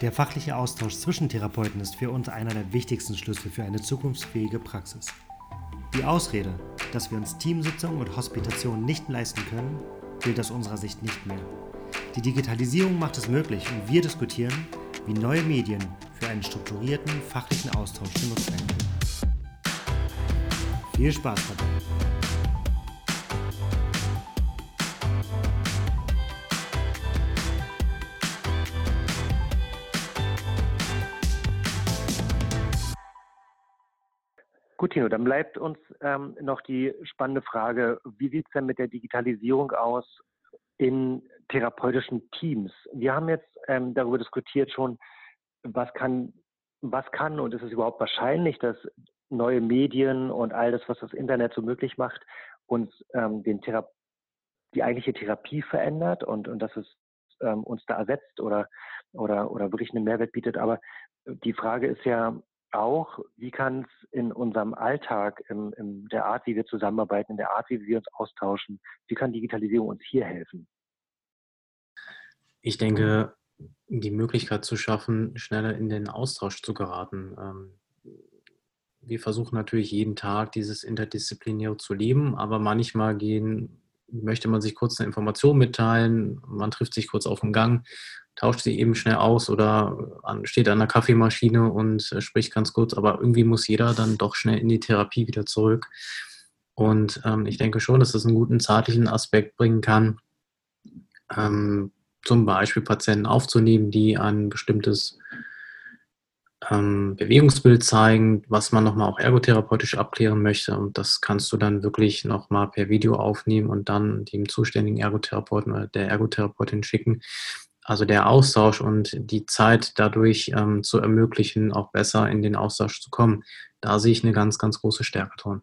Der fachliche Austausch zwischen Therapeuten ist für uns einer der wichtigsten Schlüssel für eine zukunftsfähige Praxis. Die Ausrede, dass wir uns Teamsitzungen und Hospitationen nicht leisten können, gilt aus unserer Sicht nicht mehr. Die Digitalisierung macht es möglich und wir diskutieren, wie neue Medien für einen strukturierten fachlichen Austausch genutzt werden können. Viel Spaß dabei! Tino, dann bleibt uns ähm, noch die spannende Frage, wie sieht es denn mit der Digitalisierung aus in therapeutischen Teams? Wir haben jetzt ähm, darüber diskutiert schon, was kann, was kann und ist es überhaupt wahrscheinlich, dass neue Medien und all das, was das Internet so möglich macht, uns ähm, den Thera die eigentliche Therapie verändert und, und dass es ähm, uns da ersetzt oder, oder, oder wirklich einen Mehrwert bietet. Aber die Frage ist ja, auch, wie kann es in unserem Alltag, in, in, der Art, wie wir zusammenarbeiten, in der Art, wie wir uns austauschen, wie kann Digitalisierung uns hier helfen? Ich denke, die Möglichkeit zu schaffen, schneller in den Austausch zu geraten. Ähm, wir versuchen natürlich jeden Tag dieses Interdisziplinäre zu leben, aber manchmal gehen, möchte man sich kurz eine Information mitteilen, man trifft sich kurz auf dem Gang tauscht sie eben schnell aus oder steht an der Kaffeemaschine und äh, spricht ganz kurz, aber irgendwie muss jeder dann doch schnell in die Therapie wieder zurück. Und ähm, ich denke schon, dass das einen guten zeitlichen Aspekt bringen kann, ähm, zum Beispiel Patienten aufzunehmen, die ein bestimmtes ähm, Bewegungsbild zeigen, was man nochmal auch ergotherapeutisch abklären möchte. Und das kannst du dann wirklich nochmal per Video aufnehmen und dann dem zuständigen Ergotherapeuten oder der Ergotherapeutin schicken also der Austausch und die Zeit dadurch ähm, zu ermöglichen, auch besser in den Austausch zu kommen. Da sehe ich eine ganz, ganz große Stärke drin.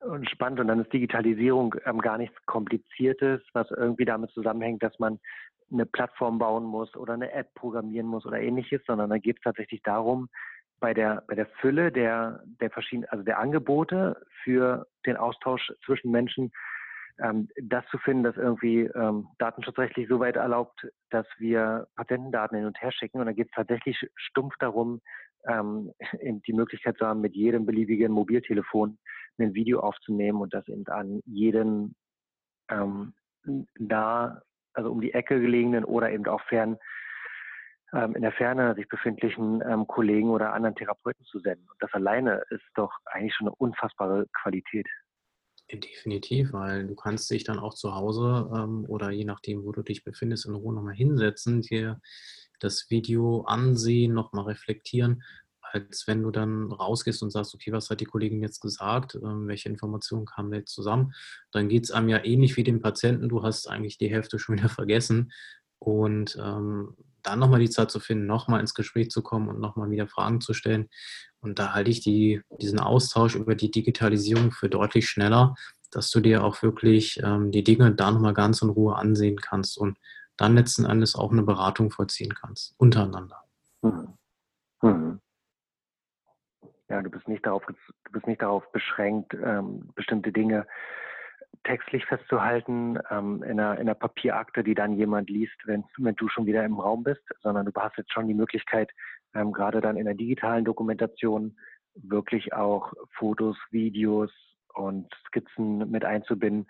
Und spannend. Und dann ist Digitalisierung ähm, gar nichts Kompliziertes, was irgendwie damit zusammenhängt, dass man eine Plattform bauen muss oder eine App programmieren muss oder ähnliches, sondern da geht es tatsächlich darum, bei der, bei der Fülle der, der verschiedenen, also der Angebote für den Austausch zwischen Menschen ähm, das zu finden, das irgendwie ähm, datenschutzrechtlich so weit erlaubt, dass wir Patentendaten hin und her schicken. Und da geht es tatsächlich stumpf darum, ähm, die Möglichkeit zu haben, mit jedem beliebigen Mobiltelefon ein Video aufzunehmen und das eben an jeden ähm, da, also um die Ecke gelegenen oder eben auch fern ähm, in der Ferne sich befindlichen ähm, Kollegen oder anderen Therapeuten zu senden. Und das alleine ist doch eigentlich schon eine unfassbare Qualität. Definitiv, weil du kannst dich dann auch zu Hause ähm, oder je nachdem, wo du dich befindest, in Ruhe nochmal hinsetzen, dir das Video ansehen, nochmal reflektieren, als wenn du dann rausgehst und sagst, okay, was hat die Kollegin jetzt gesagt, ähm, welche Informationen kamen jetzt zusammen, dann geht es einem ja ähnlich wie dem Patienten, du hast eigentlich die Hälfte schon wieder vergessen und ähm, dann nochmal die Zeit zu finden, nochmal ins Gespräch zu kommen und nochmal wieder Fragen zu stellen. Und da halte ich die, diesen Austausch über die Digitalisierung für deutlich schneller, dass du dir auch wirklich ähm, die Dinge da nochmal ganz in Ruhe ansehen kannst und dann letzten Endes auch eine Beratung vollziehen kannst, untereinander. Mhm. Ja, du bist nicht darauf, du bist nicht darauf beschränkt, ähm, bestimmte Dinge textlich festzuhalten ähm, in, einer, in einer Papierakte, die dann jemand liest, wenn, wenn du schon wieder im Raum bist, sondern du hast jetzt schon die Möglichkeit, ähm, gerade dann in der digitalen Dokumentation wirklich auch Fotos, Videos und Skizzen mit einzubinden,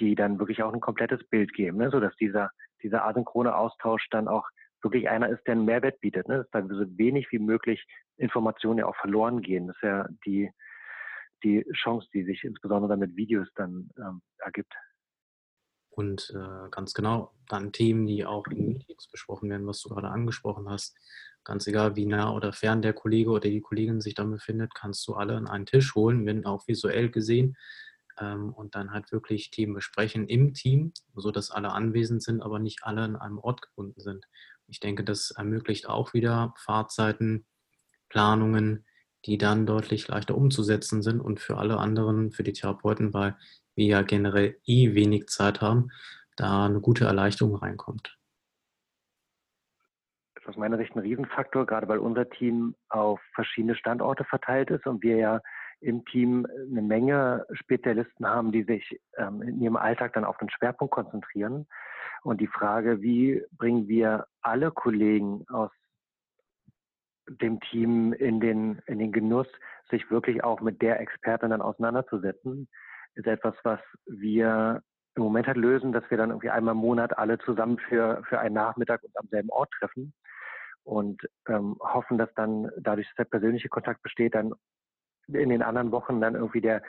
die dann wirklich auch ein komplettes Bild geben, ne? sodass dieser, dieser asynchrone Austausch dann auch wirklich einer ist, der einen Mehrwert bietet, ne? dass da so wenig wie möglich Informationen ja auch verloren gehen. Das ist ja die, die Chance, die sich insbesondere mit Videos dann ähm, ergibt. Und äh, ganz genau, dann Themen, die auch in Meetings besprochen werden, was du gerade angesprochen hast. Ganz egal, wie nah oder fern der Kollege oder die Kollegin sich dann befindet, kannst du alle an einen Tisch holen, wenn auch visuell gesehen, ähm, und dann halt wirklich Themen besprechen im Team, sodass alle anwesend sind, aber nicht alle an einem Ort gebunden sind. Ich denke, das ermöglicht auch wieder Fahrzeiten, Planungen, die dann deutlich leichter umzusetzen sind und für alle anderen, für die Therapeuten, weil wir ja generell eh wenig Zeit haben, da eine gute Erleichterung reinkommt. Das ist aus meiner Sicht ein Riesenfaktor, gerade weil unser Team auf verschiedene Standorte verteilt ist und wir ja im Team eine Menge Spezialisten haben, die sich ähm, in ihrem Alltag dann auf den Schwerpunkt konzentrieren. Und die Frage, wie bringen wir alle Kollegen aus dem Team in den, in den Genuss, sich wirklich auch mit der Expertin dann auseinanderzusetzen, ist etwas, was wir im Moment halt lösen, dass wir dann irgendwie einmal im Monat alle zusammen für, für einen Nachmittag uns am selben Ort treffen und ähm, hoffen, dass dann dadurch, dass der persönliche Kontakt besteht, dann in den anderen Wochen dann irgendwie der,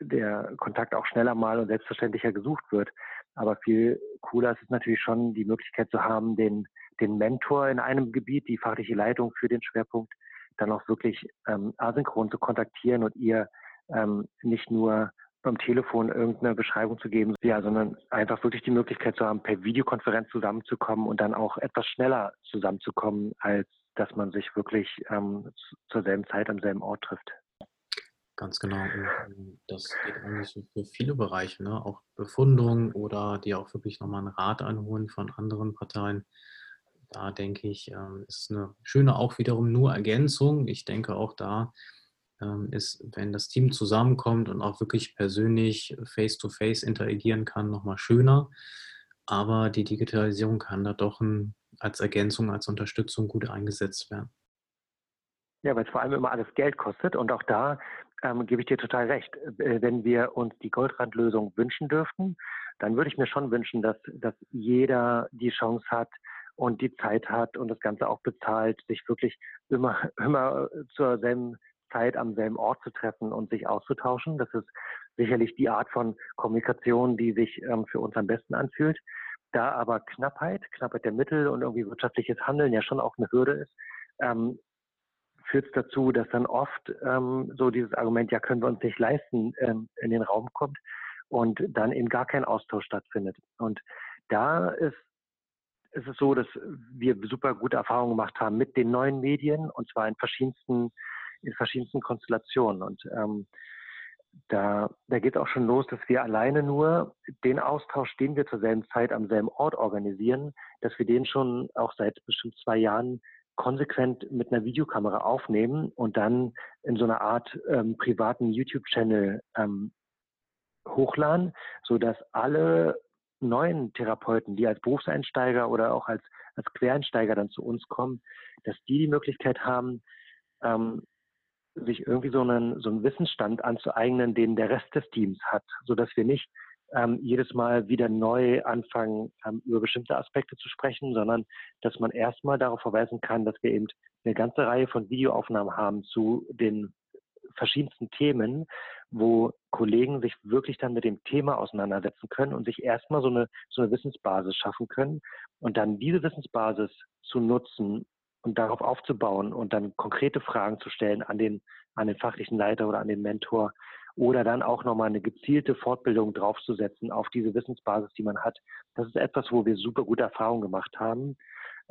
der Kontakt auch schneller mal und selbstverständlicher gesucht wird. Aber viel cooler ist es natürlich schon, die Möglichkeit zu haben, den, den Mentor in einem Gebiet, die fachliche Leitung für den Schwerpunkt, dann auch wirklich ähm, asynchron zu kontaktieren und ihr ähm, nicht nur beim Telefon irgendeine Beschreibung zu geben, ja, sondern einfach wirklich die Möglichkeit zu haben, per Videokonferenz zusammenzukommen und dann auch etwas schneller zusammenzukommen, als dass man sich wirklich ähm, zur selben Zeit am selben Ort trifft. Ganz genau. Ähm, das geht eigentlich für viele Bereiche, ne? auch Befundung oder die auch wirklich nochmal einen Rat einholen von anderen Parteien. Da denke ich, ähm, ist eine schöne auch wiederum nur Ergänzung. Ich denke auch da ähm, ist, wenn das Team zusammenkommt und auch wirklich persönlich face-to-face interagieren kann, nochmal schöner. Aber die Digitalisierung kann da doch ein, als Ergänzung, als Unterstützung gut eingesetzt werden. Ja, weil es vor allem immer alles Geld kostet und auch da ähm, gebe ich dir total recht. Äh, wenn wir uns die Goldrandlösung wünschen dürften, dann würde ich mir schon wünschen, dass, dass jeder die Chance hat und die Zeit hat und das Ganze auch bezahlt, sich wirklich immer, immer zur selben Zeit am selben Ort zu treffen und sich auszutauschen. Das ist sicherlich die Art von Kommunikation, die sich ähm, für uns am besten anfühlt. Da aber Knappheit, Knappheit der Mittel und irgendwie wirtschaftliches Handeln ja schon auch eine Hürde ist, ähm, führt es dazu, dass dann oft ähm, so dieses Argument, ja, können wir uns nicht leisten, ähm, in den Raum kommt und dann eben gar kein Austausch stattfindet. Und da ist, es so, dass wir super gute Erfahrungen gemacht haben mit den neuen Medien und zwar in verschiedensten, in verschiedensten Konstellationen. Und ähm, da, da geht auch schon los, dass wir alleine nur den Austausch, den wir zur selben Zeit am selben Ort organisieren, dass wir den schon auch seit bestimmt zwei Jahren konsequent mit einer Videokamera aufnehmen und dann in so einer Art ähm, privaten YouTube-Channel ähm, hochladen, sodass alle neuen Therapeuten, die als Berufseinsteiger oder auch als, als Quereinsteiger dann zu uns kommen, dass die die Möglichkeit haben, ähm, sich irgendwie so einen, so einen Wissensstand anzueignen, den der Rest des Teams hat, sodass wir nicht ähm, jedes Mal wieder neu anfangen, ähm, über bestimmte Aspekte zu sprechen, sondern dass man erstmal darauf verweisen kann, dass wir eben eine ganze Reihe von Videoaufnahmen haben zu den verschiedensten Themen, wo Kollegen sich wirklich dann mit dem Thema auseinandersetzen können und sich erstmal so eine, so eine Wissensbasis schaffen können und dann diese Wissensbasis zu nutzen und darauf aufzubauen und dann konkrete Fragen zu stellen an den, an den fachlichen Leiter oder an den Mentor, oder dann auch nochmal eine gezielte Fortbildung draufzusetzen auf diese Wissensbasis, die man hat. Das ist etwas, wo wir super gute Erfahrungen gemacht haben.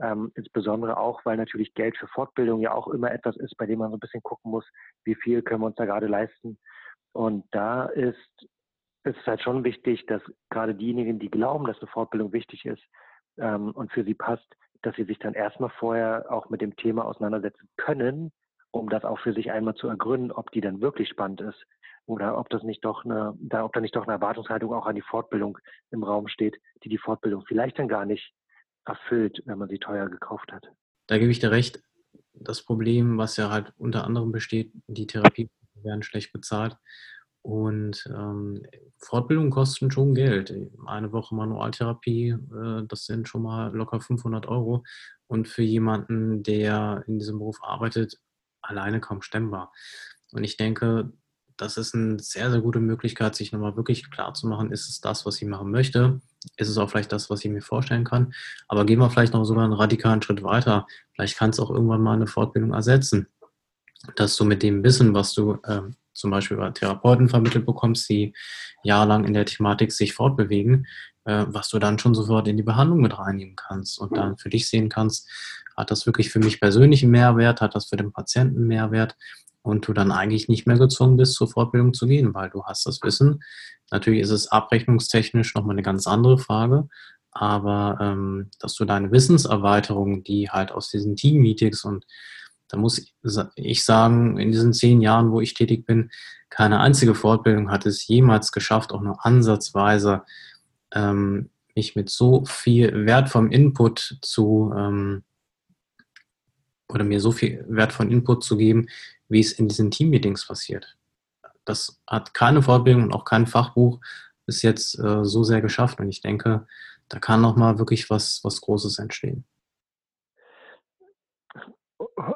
Ähm, insbesondere auch, weil natürlich Geld für Fortbildung ja auch immer etwas ist, bei dem man so ein bisschen gucken muss, wie viel können wir uns da gerade leisten. Und da ist, es halt schon wichtig, dass gerade diejenigen, die glauben, dass eine Fortbildung wichtig ist ähm, und für sie passt, dass sie sich dann erstmal vorher auch mit dem Thema auseinandersetzen können, um das auch für sich einmal zu ergründen, ob die dann wirklich spannend ist oder ob das nicht doch eine, da, ob da nicht doch eine Erwartungshaltung auch an die Fortbildung im Raum steht, die die Fortbildung vielleicht dann gar nicht erfüllt, wenn man sie teuer gekauft hat. Da gebe ich dir recht. Das Problem, was ja halt unter anderem besteht, die Therapie werden schlecht bezahlt und ähm, Fortbildung kosten schon Geld. Eine Woche Manualtherapie, äh, das sind schon mal locker 500 Euro und für jemanden, der in diesem Beruf arbeitet, alleine kaum stemmbar. Und ich denke, das ist eine sehr, sehr gute Möglichkeit, sich nochmal wirklich klar zu machen, ist es das, was ich machen möchte? Ist es auch vielleicht das, was ich mir vorstellen kann? Aber gehen wir vielleicht noch sogar einen radikalen Schritt weiter. Vielleicht kann es auch irgendwann mal eine Fortbildung ersetzen, dass du mit dem Wissen, was du äh, zum Beispiel bei Therapeuten vermittelt bekommst, die jahrelang in der Thematik sich fortbewegen, äh, was du dann schon sofort in die Behandlung mit reinnehmen kannst und dann für dich sehen kannst, hat das wirklich für mich persönlich einen Mehrwert, hat das für den Patienten einen Mehrwert und du dann eigentlich nicht mehr gezwungen bist, zur Fortbildung zu gehen, weil du hast das Wissen. Natürlich ist es abrechnungstechnisch nochmal eine ganz andere Frage, aber ähm, dass du deine Wissenserweiterung, die halt aus diesen Team-Meetings und Da muss ich sagen, in diesen zehn Jahren, wo ich tätig bin, keine einzige Fortbildung hat es jemals geschafft, auch nur ansatzweise ähm, mich mit so viel wertvollem Input zu ähm, oder mir so viel wertvollen Input zu geben, wie es in diesen Teammeetings passiert. Das hat keine Fortbildung und auch kein Fachbuch bis jetzt äh, so sehr geschafft. Und ich denke, da kann nochmal wirklich was, was Großes entstehen.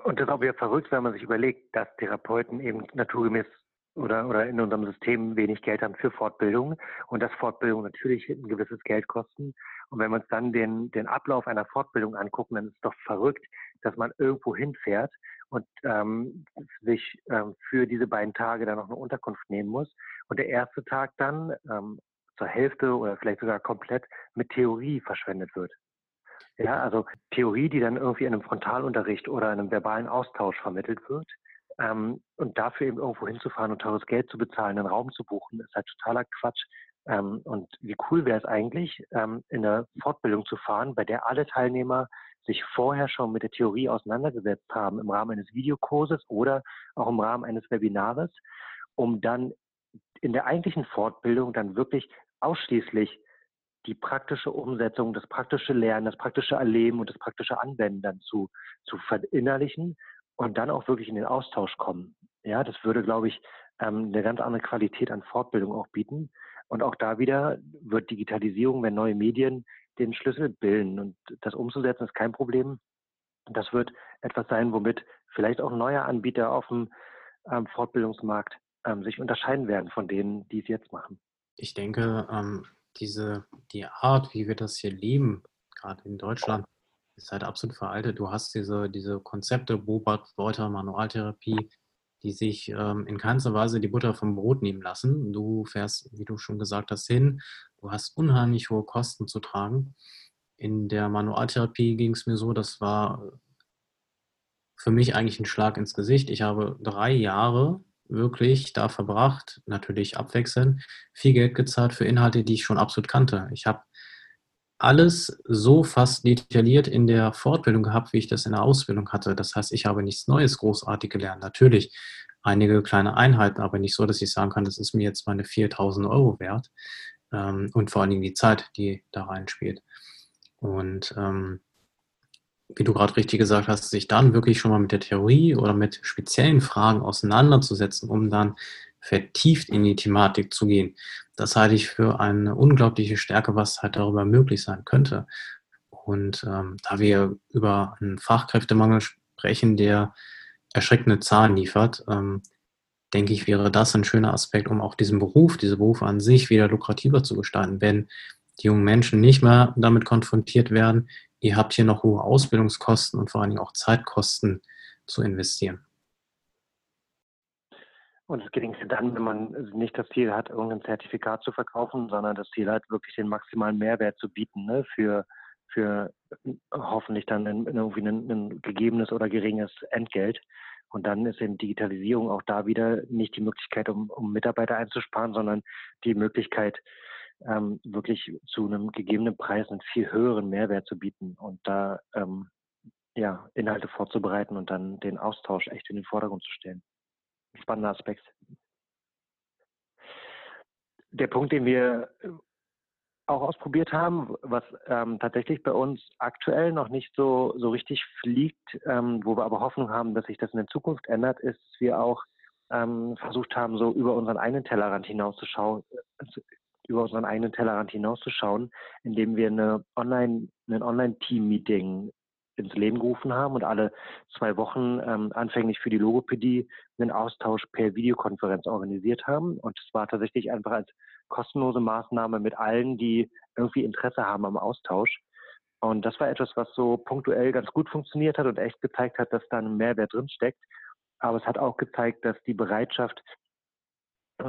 Und das ist auch wieder verrückt, wenn man sich überlegt, dass Therapeuten eben naturgemäß oder, oder in unserem System wenig Geld haben für Fortbildung und dass Fortbildung natürlich ein gewisses Geld kosten. Und wenn wir uns dann den, den Ablauf einer Fortbildung angucken, dann ist es doch verrückt, dass man irgendwo hinfährt und ähm, sich ähm, für diese beiden Tage dann noch eine Unterkunft nehmen muss. Und der erste Tag dann ähm, zur Hälfte oder vielleicht sogar komplett mit Theorie verschwendet wird. Ja, also Theorie, die dann irgendwie in einem Frontalunterricht oder in einem verbalen Austausch vermittelt wird. Ähm, und dafür eben irgendwo hinzufahren und teures Geld zu bezahlen, einen Raum zu buchen, ist halt totaler Quatsch. Ähm, und wie cool wäre es eigentlich, ähm, in eine Fortbildung zu fahren, bei der alle Teilnehmer sich vorher schon mit der Theorie auseinandergesetzt haben im Rahmen eines Videokurses oder auch im Rahmen eines Webinars, um dann in der eigentlichen Fortbildung dann wirklich ausschließlich die praktische Umsetzung, das praktische Lernen, das praktische Erleben und das praktische Anwenden dann zu, zu verinnerlichen und dann auch wirklich in den Austausch kommen. Ja, das würde, glaube ich, ähm, eine ganz andere Qualität an Fortbildung auch bieten. Und auch da wieder wird Digitalisierung, wenn neue Medien den Schlüssel bilden. Und das umzusetzen ist kein Problem. Das wird etwas sein, womit vielleicht auch neue Anbieter auf dem ähm, Fortbildungsmarkt ähm, sich unterscheiden werden von denen, die es jetzt machen. Ich denke, ähm, diese, die Art, wie wir das hier leben, gerade in Deutschland, ist halt absolut veraltet. Du hast diese, diese Konzepte, Bobart, Wolter, Manualtherapie, die sich ähm, in keinster Weise die Butter vom Brot nehmen lassen. Du fährst, wie du schon gesagt hast, hin. Du hast unheimlich hohe Kosten zu tragen. In der Manualtherapie ging es mir so, das war für mich eigentlich ein Schlag ins Gesicht. Ich habe drei Jahre wirklich da verbracht, natürlich abwechselnd, viel Geld gezahlt für Inhalte, die ich schon absolut kannte. Ich habe alles so fast detailliert in der Fortbildung gehabt, wie ich das in der Ausbildung hatte. Das heißt, ich habe nichts Neues großartig gelernt. Natürlich einige kleine Einheiten, aber nicht so, dass ich sagen kann, das ist mir jetzt meine 4000 Euro wert. Ähm, und vor allen Dingen die Zeit, die da reinspielt. Und ähm, wie du gerade richtig gesagt hast, sich dann wirklich schon mal mit der Theorie oder mit speziellen Fragen auseinanderzusetzen, um dann vertieft in die Thematik zu gehen. Das halte ich für eine unglaubliche Stärke, was halt darüber möglich sein könnte. Und ähm, da wir über einen Fachkräftemangel sprechen, der erschreckende Zahlen liefert, ähm, denke ich, wäre das ein schöner Aspekt, um auch diesen Beruf, diese Berufe an sich wieder lukrativer zu gestalten, wenn die jungen Menschen nicht mehr damit konfrontiert werden, ihr habt hier noch hohe Ausbildungskosten und vor allen Dingen auch Zeitkosten zu investieren. Und es gelingt dann, wenn man nicht das Ziel hat, irgendein Zertifikat zu verkaufen, sondern das Ziel hat, wirklich den maximalen Mehrwert zu bieten ne, für, für hoffentlich dann irgendwie ein, ein gegebenes oder geringes Entgelt. Und dann ist eben Digitalisierung auch da wieder nicht die Möglichkeit, um, um Mitarbeiter einzusparen, sondern die Möglichkeit, ähm, wirklich zu einem gegebenen Preis einen viel höheren Mehrwert zu bieten und da ähm, ja, Inhalte vorzubereiten und dann den Austausch echt in den Vordergrund zu stellen. Spannender Aspekt. Der Punkt, den wir auch ausprobiert haben, was ähm, tatsächlich bei uns aktuell noch nicht so, so richtig fliegt, ähm, wo wir aber Hoffnung haben, dass sich das in der Zukunft ändert, ist, dass wir auch ähm, versucht haben, so über unseren eigenen Tellerrand hinauszuschauen, über unseren eigenen Tellerrand hinauszuschauen, indem wir eine Online, ein Online-Team-Meeting ins Leben gerufen haben und alle zwei Wochen ähm, anfänglich für die Logopädie einen Austausch per Videokonferenz organisiert haben. Und es war tatsächlich einfach als kostenlose Maßnahme mit allen, die irgendwie Interesse haben am Austausch. Und das war etwas, was so punktuell ganz gut funktioniert hat und echt gezeigt hat, dass da ein Mehrwert drin steckt. Aber es hat auch gezeigt, dass die Bereitschaft,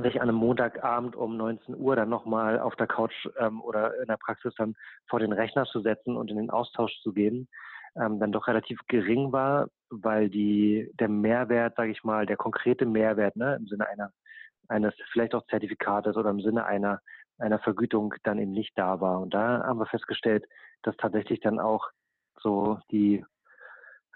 sich an einem Montagabend um 19 Uhr dann nochmal auf der Couch ähm, oder in der Praxis dann vor den Rechner zu setzen und in den Austausch zu gehen, ähm, dann doch relativ gering war, weil die, der Mehrwert, sage ich mal, der konkrete Mehrwert ne, im Sinne einer, eines vielleicht auch Zertifikates oder im Sinne einer, einer Vergütung dann eben nicht da war. Und da haben wir festgestellt, dass tatsächlich dann auch so die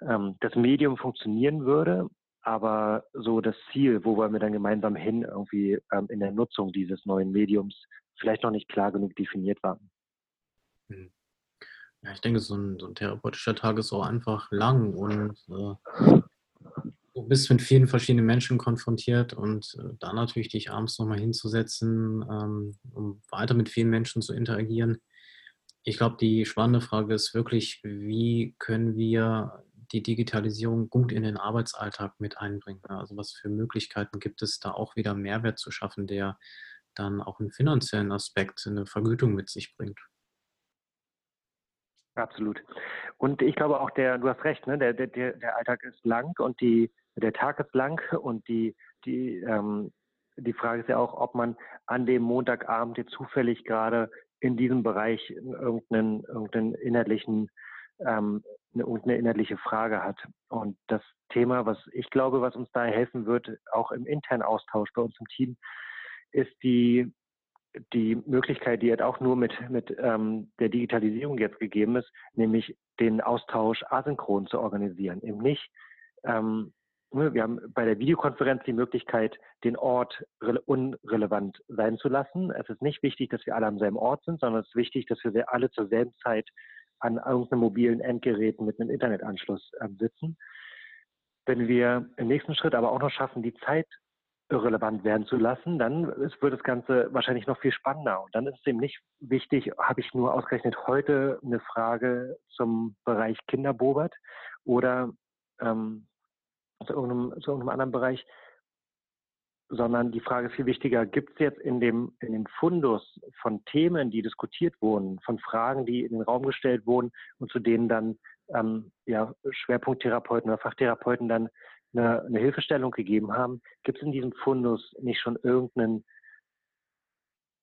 ähm, das Medium funktionieren würde, aber so das Ziel, wo wollen wir dann gemeinsam hin, irgendwie ähm, in der Nutzung dieses neuen Mediums vielleicht noch nicht klar genug definiert war. Hm. Ja, ich denke, so ein, so ein therapeutischer Tag ist auch einfach lang und äh, bist mit vielen verschiedenen Menschen konfrontiert und äh, da natürlich dich abends nochmal hinzusetzen, ähm, um weiter mit vielen Menschen zu interagieren. Ich glaube, die spannende Frage ist wirklich, wie können wir die Digitalisierung gut in den Arbeitsalltag mit einbringen? Also was für Möglichkeiten gibt es da auch wieder Mehrwert zu schaffen, der dann auch einen finanziellen Aspekt, eine Vergütung mit sich bringt? Absolut. Und ich glaube auch, der, du hast recht, ne, der, der, der Alltag ist lang und die, der Tag ist lang und die, die, ähm, die Frage ist ja auch, ob man an dem Montagabend jetzt zufällig gerade in diesem Bereich irgendeinen, irgendeinen inhaltlichen, ähm, eine, irgendeine inhaltliche Frage hat. Und das Thema, was ich glaube, was uns da helfen wird, auch im internen Austausch bei uns im Team, ist die die Möglichkeit, die halt auch nur mit, mit ähm, der Digitalisierung jetzt gegeben ist, nämlich den Austausch asynchron zu organisieren. Eben nicht, ähm, wir haben bei der Videokonferenz die Möglichkeit, den Ort unrelevant sein zu lassen. Es ist nicht wichtig, dass wir alle am selben Ort sind, sondern es ist wichtig, dass wir alle zur selben Zeit an irgendeinem mobilen Endgerät mit einem Internetanschluss äh, sitzen. Wenn wir im nächsten Schritt aber auch noch schaffen, die Zeit irrelevant werden zu lassen, dann wird das Ganze wahrscheinlich noch viel spannender. Und dann ist es eben nicht wichtig, habe ich nur ausgerechnet heute eine Frage zum Bereich Kinderbobert oder ähm, zu, irgendeinem, zu irgendeinem anderen Bereich, sondern die Frage ist viel wichtiger, gibt es jetzt in dem, in dem Fundus von Themen, die diskutiert wurden, von Fragen, die in den Raum gestellt wurden und zu denen dann ähm, ja, Schwerpunkttherapeuten oder Fachtherapeuten dann eine, eine Hilfestellung gegeben haben, gibt es in diesem Fundus nicht schon irgendein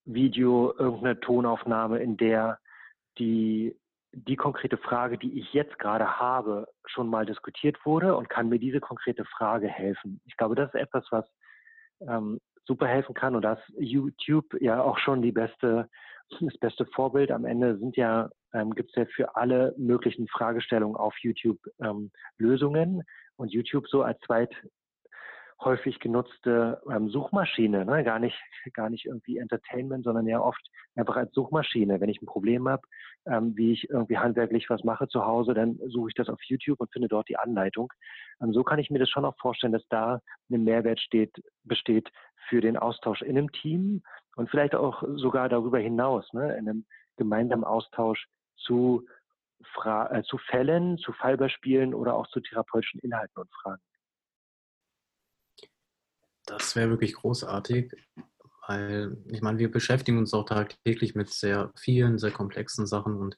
Video, irgendeine Tonaufnahme, in der die, die konkrete Frage, die ich jetzt gerade habe, schon mal diskutiert wurde und kann mir diese konkrete Frage helfen. Ich glaube, das ist etwas, was ähm, super helfen kann und das YouTube ja auch schon die beste, das beste Vorbild. Am Ende sind ja, ähm, gibt es ja für alle möglichen Fragestellungen auf YouTube ähm, Lösungen und YouTube so als zweit häufig genutzte ähm, Suchmaschine, ne? gar nicht gar nicht irgendwie Entertainment, sondern ja oft einfach als Suchmaschine. Wenn ich ein Problem habe, ähm, wie ich irgendwie handwerklich was mache zu Hause, dann suche ich das auf YouTube und finde dort die Anleitung. Ähm, so kann ich mir das schon auch vorstellen, dass da ein Mehrwert steht, besteht für den Austausch in einem Team und vielleicht auch sogar darüber hinaus, ne? in einem gemeinsamen Austausch zu Fra äh, zu Fällen, zu Fallbeispielen oder auch zu therapeutischen Inhalten und Fragen. Das wäre wirklich großartig, weil ich meine, wir beschäftigen uns auch tagtäglich mit sehr vielen, sehr komplexen Sachen und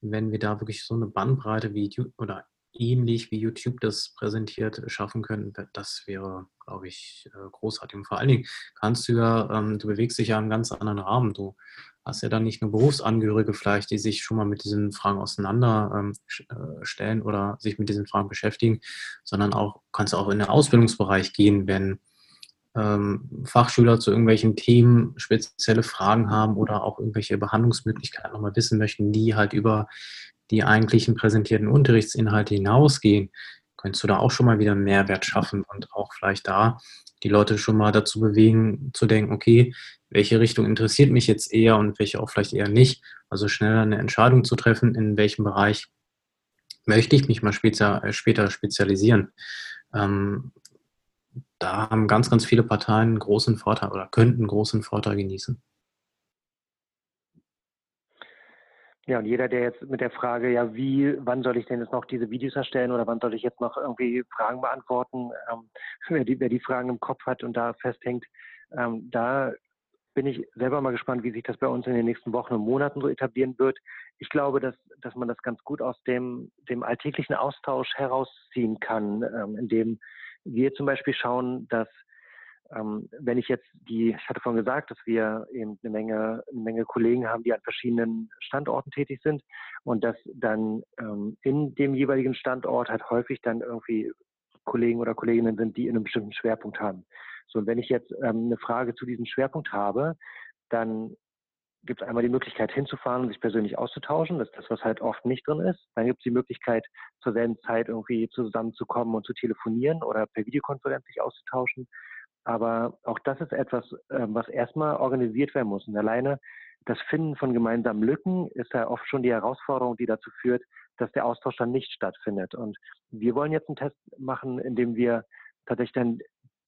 wenn wir da wirklich so eine Bandbreite wie oder ähnlich wie YouTube das präsentiert schaffen können, das wäre, glaube ich, äh, großartig. Und vor allen Dingen kannst du ja, ähm, du bewegst dich ja im ganz anderen Rahmen. Du hast ja dann nicht nur Berufsangehörige vielleicht, die sich schon mal mit diesen Fragen auseinanderstellen ähm, äh, oder sich mit diesen Fragen beschäftigen, sondern auch kannst auch in den Ausbildungsbereich gehen, wenn Fachschüler zu irgendwelchen Themen spezielle Fragen haben oder auch irgendwelche Behandlungsmöglichkeiten nochmal wissen möchten, die halt über die eigentlichen präsentierten Unterrichtsinhalte hinausgehen, könntest du da auch schon mal wieder einen Mehrwert schaffen und auch vielleicht da die Leute schon mal dazu bewegen, zu denken, okay, welche Richtung interessiert mich jetzt eher und welche auch vielleicht eher nicht. Also schneller eine Entscheidung zu treffen, in welchem Bereich möchte ich mich mal später, äh, später spezialisieren. Ähm, da haben ganz, ganz viele Parteien großen Vorteil oder könnten großen Vorteil genießen. Ja, und jeder, der jetzt mit der Frage, ja, wie, wann soll ich denn jetzt noch diese Videos erstellen oder wann soll ich jetzt noch irgendwie Fragen beantworten, ähm, wer, die, wer die Fragen im Kopf hat und da festhängt, ähm, da bin ich selber mal gespannt, wie sich das bei uns in den nächsten Wochen und Monaten so etablieren wird. Ich glaube, dass, dass man das ganz gut aus dem, dem alltäglichen Austausch herausziehen kann, ähm, indem wir zum Beispiel schauen, dass ähm, wenn ich jetzt die, ich hatte vorhin gesagt, dass wir eben eine Menge, eine Menge Kollegen haben, die an verschiedenen Standorten tätig sind und dass dann ähm, in dem jeweiligen Standort halt häufig dann irgendwie Kollegen oder Kolleginnen sind, die einen bestimmten Schwerpunkt haben. So, und wenn ich jetzt ähm, eine Frage zu diesem Schwerpunkt habe, dann gibt es einmal die Möglichkeit hinzufahren und sich persönlich auszutauschen. Das ist das, was halt oft nicht drin ist. Dann gibt es die Möglichkeit, zur selben Zeit irgendwie zusammenzukommen und zu telefonieren oder per Videokonferenz sich auszutauschen. Aber auch das ist etwas, ähm, was erstmal organisiert werden muss. Und alleine das Finden von gemeinsamen Lücken ist ja oft schon die Herausforderung, die dazu führt, dass der Austausch dann nicht stattfindet. Und wir wollen jetzt einen Test machen, in dem wir tatsächlich dann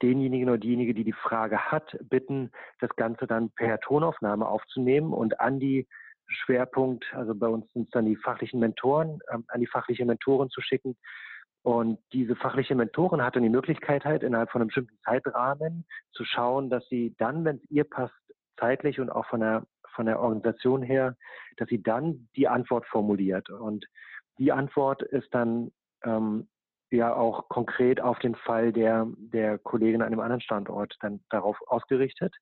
denjenigen oder diejenige, die die Frage hat, bitten, das Ganze dann per Tonaufnahme aufzunehmen und an die Schwerpunkt, also bei uns sind es dann die fachlichen Mentoren, ähm, an die fachliche Mentorin zu schicken. Und diese fachliche Mentorin hat dann die Möglichkeit halt innerhalb von einem bestimmten Zeitrahmen zu schauen, dass sie dann, wenn es ihr passt, zeitlich und auch von der, von der Organisation her, dass sie dann die Antwort formuliert. Und die Antwort ist dann ähm, ja auch konkret auf den Fall der, der Kollegin an einem anderen Standort dann darauf ausgerichtet.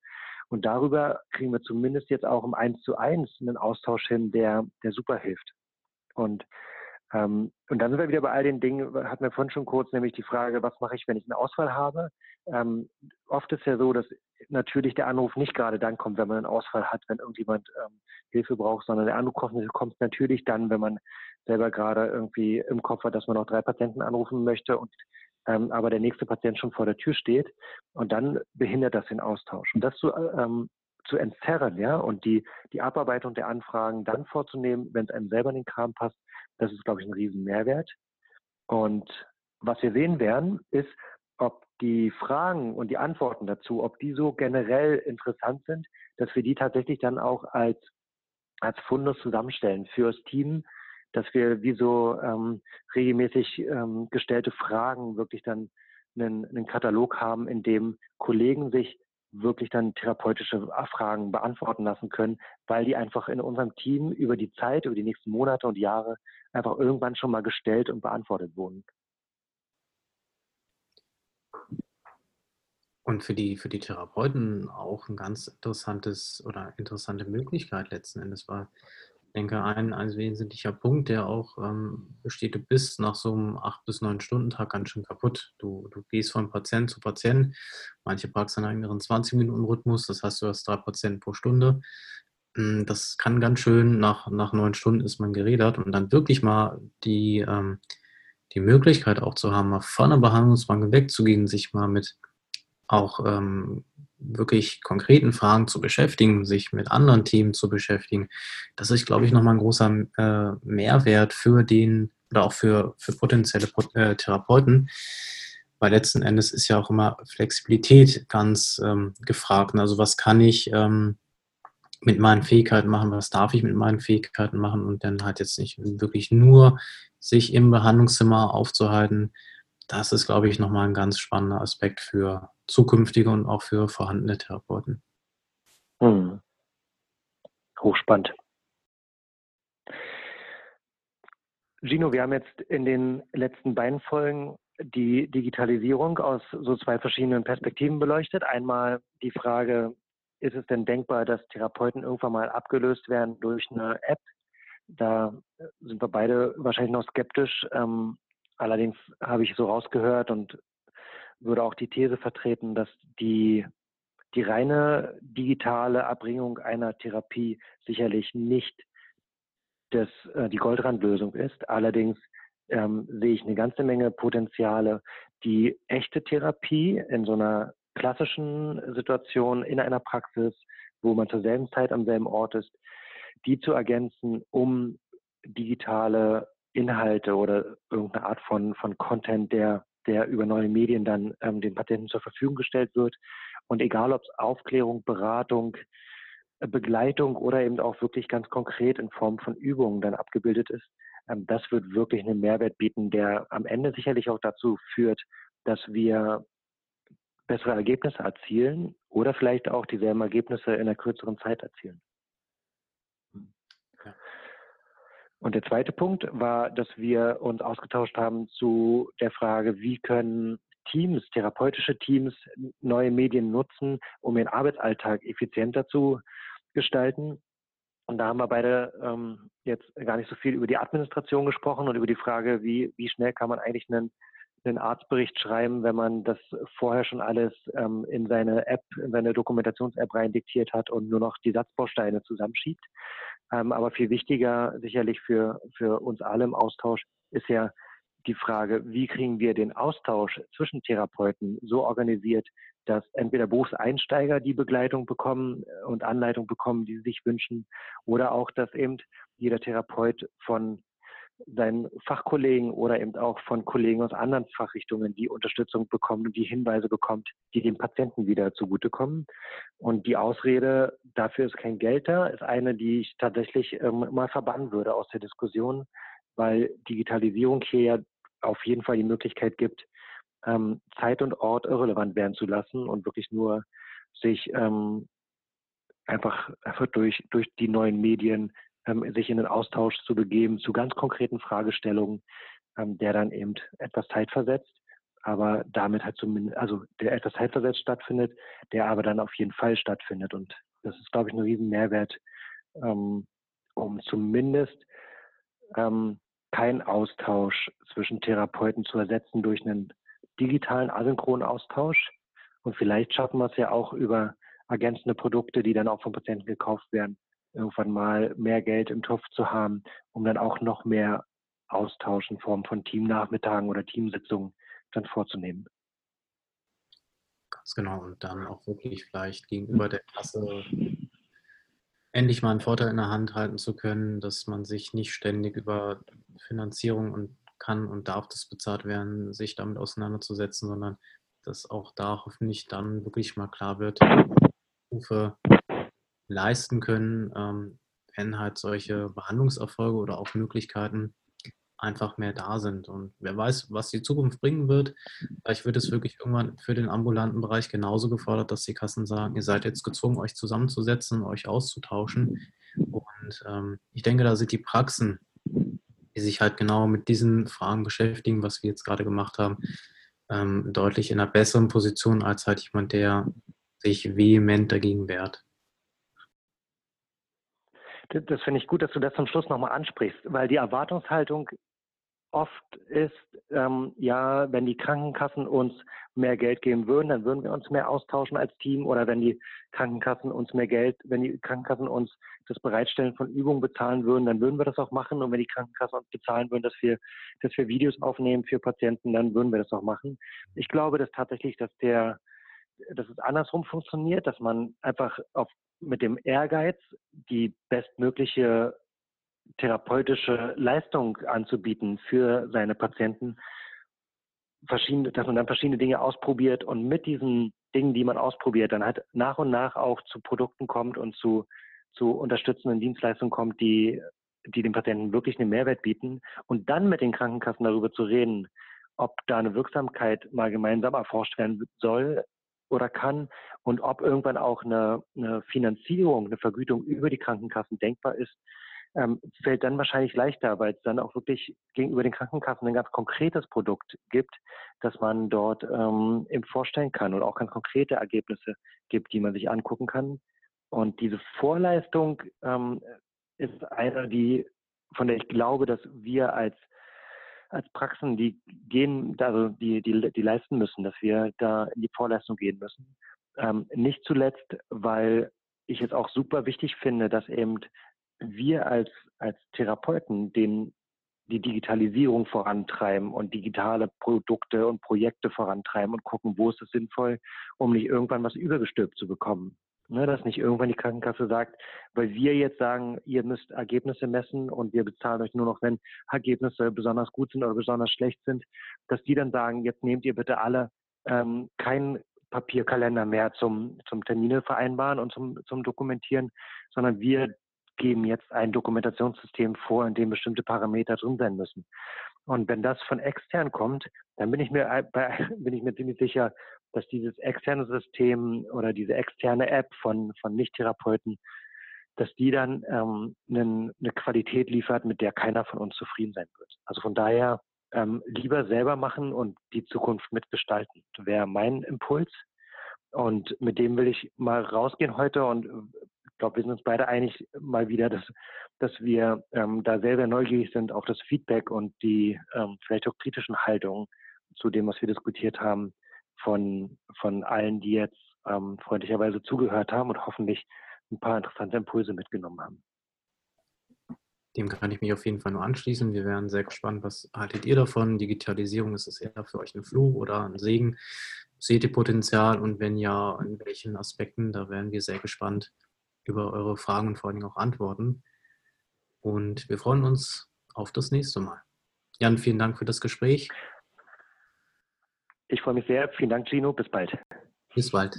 Und darüber kriegen wir zumindest jetzt auch im Eins zu eins einen Austausch hin, der, der super hilft. Und, ähm, und dann sind wir wieder bei all den Dingen, hatten wir vorhin schon kurz, nämlich die Frage, was mache ich, wenn ich einen Ausfall habe? Ähm, oft ist ja so, dass natürlich der Anruf nicht gerade dann kommt, wenn man einen Ausfall hat, wenn irgendjemand ähm, Hilfe braucht, sondern der Anruf kommt natürlich dann, wenn man selber gerade irgendwie im Kopf hat, dass man noch drei Patienten anrufen möchte und ähm, aber der nächste Patient schon vor der Tür steht und dann behindert das den Austausch. Und das zu, ähm, zu entzerren, ja, und die, die Abarbeitung der Anfragen dann vorzunehmen, wenn es einem selber in den Kram passt, das ist, glaube ich, ein riesen Mehrwert. Und was wir sehen werden, ist, ob die Fragen und die Antworten dazu, ob die so generell interessant sind, dass wir die tatsächlich dann auch als, als Fundus zusammenstellen fürs Team, dass wir wie so ähm, regelmäßig ähm, gestellte Fragen wirklich dann einen, einen Katalog haben, in dem Kollegen sich wirklich dann therapeutische Fragen beantworten lassen können, weil die einfach in unserem Team über die Zeit, über die nächsten Monate und Jahre einfach irgendwann schon mal gestellt und beantwortet wurden. Und für die, für die Therapeuten auch ein ganz interessantes oder interessante Möglichkeit letzten Endes, ich denke, ein, ein wesentlicher Punkt, der auch ähm, besteht, du bist nach so einem 8- bis 9-Stunden-Tag ganz schön kaputt. Du, du gehst von Patient zu Patient. Manche Praxen haben einen 20-Minuten-Rhythmus, das heißt, du hast drei Patienten pro Stunde. Hm, das kann ganz schön, nach, nach neun Stunden ist man geredet und dann wirklich mal die, ähm, die Möglichkeit auch zu haben, mal von der Behandlungsbank wegzugehen, sich mal mit auch ähm, wirklich konkreten Fragen zu beschäftigen, sich mit anderen Themen zu beschäftigen, das ist, glaube ich, nochmal ein großer äh, Mehrwert für den oder auch für, für potenzielle äh, Therapeuten. Weil letzten Endes ist ja auch immer Flexibilität ganz ähm, gefragt. Also was kann ich ähm, mit meinen Fähigkeiten machen, was darf ich mit meinen Fähigkeiten machen und dann halt jetzt nicht wirklich nur sich im Behandlungszimmer aufzuhalten. Das ist, glaube ich, nochmal ein ganz spannender Aspekt für zukünftige und auch für vorhandene Therapeuten. Hm. Hochspannend. Gino, wir haben jetzt in den letzten beiden Folgen die Digitalisierung aus so zwei verschiedenen Perspektiven beleuchtet. Einmal die Frage, ist es denn denkbar, dass Therapeuten irgendwann mal abgelöst werden durch eine App? Da sind wir beide wahrscheinlich noch skeptisch. Ähm, allerdings habe ich so rausgehört und würde auch die These vertreten, dass die, die reine digitale Erbringung einer Therapie sicherlich nicht das, äh, die Goldrandlösung ist. Allerdings ähm, sehe ich eine ganze Menge Potenziale, die echte Therapie in so einer klassischen Situation in einer Praxis, wo man zur selben Zeit am selben Ort ist, die zu ergänzen, um digitale Inhalte oder irgendeine Art von, von Content, der der über neue Medien dann ähm, den Patienten zur Verfügung gestellt wird. Und egal, ob es Aufklärung, Beratung, äh, Begleitung oder eben auch wirklich ganz konkret in Form von Übungen dann abgebildet ist, ähm, das wird wirklich einen Mehrwert bieten, der am Ende sicherlich auch dazu führt, dass wir bessere Ergebnisse erzielen oder vielleicht auch dieselben Ergebnisse in einer kürzeren Zeit erzielen. Und der zweite Punkt war, dass wir uns ausgetauscht haben zu der Frage, wie können Teams, therapeutische Teams neue Medien nutzen, um ihren Arbeitsalltag effizienter zu gestalten. Und da haben wir beide ähm, jetzt gar nicht so viel über die Administration gesprochen und über die Frage, wie, wie schnell kann man eigentlich einen, einen Arztbericht schreiben, wenn man das vorher schon alles ähm, in seine App, in seine Dokumentations-App rein diktiert hat und nur noch die Satzbausteine zusammenschiebt. Ähm, aber viel wichtiger sicherlich für, für uns alle im Austausch ist ja die Frage, wie kriegen wir den Austausch zwischen Therapeuten so organisiert, dass entweder Berufseinsteiger die Begleitung bekommen und Anleitung bekommen, die sie sich wünschen, oder auch, dass eben jeder Therapeut von seinen Fachkollegen oder eben auch von Kollegen aus anderen Fachrichtungen die Unterstützung bekommt und die Hinweise bekommt, die dem Patienten wieder zugutekommen. Und die Ausrede, dafür ist kein Geld da, ist eine, die ich tatsächlich ähm, mal verbannen würde aus der Diskussion, weil Digitalisierung hier ja auf jeden Fall die Möglichkeit gibt, ähm, Zeit und Ort irrelevant werden zu lassen und wirklich nur sich ähm, einfach, durch, durch die neuen Medien ähm, sich in den Austausch zu begeben zu ganz konkreten Fragestellungen, ähm, der dann eben etwas Zeit versetzt, aber damit halt zumindest, also der etwas zeitversetzt stattfindet, der aber dann auf jeden Fall stattfindet. Und das ist, glaube ich, ein riesen Mehrwert, ähm, um zumindest ähm, keinen Austausch zwischen Therapeuten zu ersetzen durch einen digitalen asynchronen Austausch. Und vielleicht schaffen wir es ja auch über ergänzende Produkte, die dann auch vom Patienten gekauft werden, irgendwann mal mehr Geld im Topf zu haben, um dann auch noch mehr Austausch in Form von Teamnachmittagen oder Teamsitzungen dann vorzunehmen. Ganz genau. Und dann auch wirklich vielleicht gegenüber der Klasse endlich mal einen Vorteil in der Hand halten zu können, dass man sich nicht ständig über Finanzierung und kann und darf das bezahlt werden, sich damit auseinanderzusetzen, sondern dass auch da hoffentlich dann wirklich mal klar wird, Rufe leisten können, ähm, wenn halt solche Behandlungserfolge oder auch Möglichkeiten einfach mehr da sind. Und wer weiß, was die Zukunft bringen wird. Vielleicht wird es wirklich irgendwann für den ambulanten Bereich genauso gefordert, dass die Kassen sagen, ihr seid jetzt gezwungen, euch zusammenzusetzen, euch auszutauschen. Und ähm, ich denke, da sind die Praxen, die sich halt genau mit diesen Fragen beschäftigen, was wir jetzt gerade gemacht haben, ähm, deutlich in einer besseren Position als halt jemand, der sich vehement dagegen wehrt. Das finde ich gut, dass du das zum Schluss nochmal ansprichst, weil die Erwartungshaltung oft ist, ähm, ja, wenn die Krankenkassen uns mehr Geld geben würden, dann würden wir uns mehr austauschen als Team oder wenn die Krankenkassen uns mehr Geld, wenn die Krankenkassen uns das Bereitstellen von Übungen bezahlen würden, dann würden wir das auch machen und wenn die Krankenkassen uns bezahlen würden, dass wir, dass wir Videos aufnehmen für Patienten, dann würden wir das auch machen. Ich glaube, dass tatsächlich, dass der, dass es andersrum funktioniert, dass man einfach auf, mit dem Ehrgeiz die bestmögliche therapeutische Leistung anzubieten für seine Patienten, verschiedene, dass man dann verschiedene Dinge ausprobiert und mit diesen Dingen, die man ausprobiert, dann halt nach und nach auch zu Produkten kommt und zu, zu unterstützenden Dienstleistungen kommt, die, die den Patienten wirklich einen Mehrwert bieten. Und dann mit den Krankenkassen darüber zu reden, ob da eine Wirksamkeit mal gemeinsam erforscht werden soll oder kann und ob irgendwann auch eine, eine Finanzierung, eine Vergütung über die Krankenkassen denkbar ist, ähm, fällt dann wahrscheinlich leichter, weil es dann auch wirklich gegenüber den Krankenkassen ein ganz konkretes Produkt gibt, das man dort ähm, eben vorstellen kann und auch ganz konkrete Ergebnisse gibt, die man sich angucken kann. Und diese Vorleistung ähm, ist eine, die, von der ich glaube, dass wir als als Praxen, die gehen, also die, die, die leisten müssen, dass wir da in die Vorleistung gehen müssen. Ähm, nicht zuletzt, weil ich es auch super wichtig finde, dass eben wir als, als Therapeuten den, die Digitalisierung vorantreiben und digitale Produkte und Projekte vorantreiben und gucken, wo ist es sinnvoll, um nicht irgendwann was übergestülpt zu bekommen. Ne, dass nicht irgendwann die Krankenkasse sagt, weil wir jetzt sagen, ihr müsst Ergebnisse messen und wir bezahlen euch nur noch, wenn Ergebnisse besonders gut sind oder besonders schlecht sind, dass die dann sagen, jetzt nehmt ihr bitte alle ähm, keinen Papierkalender mehr zum, zum Termine vereinbaren und zum, zum Dokumentieren, sondern wir geben jetzt ein Dokumentationssystem vor, in dem bestimmte Parameter drin sein müssen. Und wenn das von extern kommt, dann bin ich mir, bin ich mir ziemlich sicher, dass dieses externe System oder diese externe App von, von Nicht-Therapeuten, dass die dann ähm, eine, eine Qualität liefert, mit der keiner von uns zufrieden sein wird. Also von daher ähm, lieber selber machen und die Zukunft mitgestalten, wäre mein Impuls. Und mit dem will ich mal rausgehen heute und glaube, wir sind uns beide einig mal wieder, dass, dass wir ähm, da sehr, sehr neugierig sind auf das Feedback und die ähm, vielleicht auch kritischen Haltungen zu dem, was wir diskutiert haben, von, von allen, die jetzt ähm, freundlicherweise zugehört haben und hoffentlich ein paar interessante Impulse mitgenommen haben. Dem kann ich mich auf jeden Fall nur anschließen. Wir wären sehr gespannt, was haltet ihr davon? Digitalisierung, ist es eher für euch ein Fluch oder ein Segen? Seht ihr Potenzial und wenn ja, in welchen Aspekten? Da wären wir sehr gespannt über eure Fragen und vor allem auch Antworten. Und wir freuen uns auf das nächste Mal. Jan, vielen Dank für das Gespräch. Ich freue mich sehr. Vielen Dank, Gino. Bis bald. Bis bald.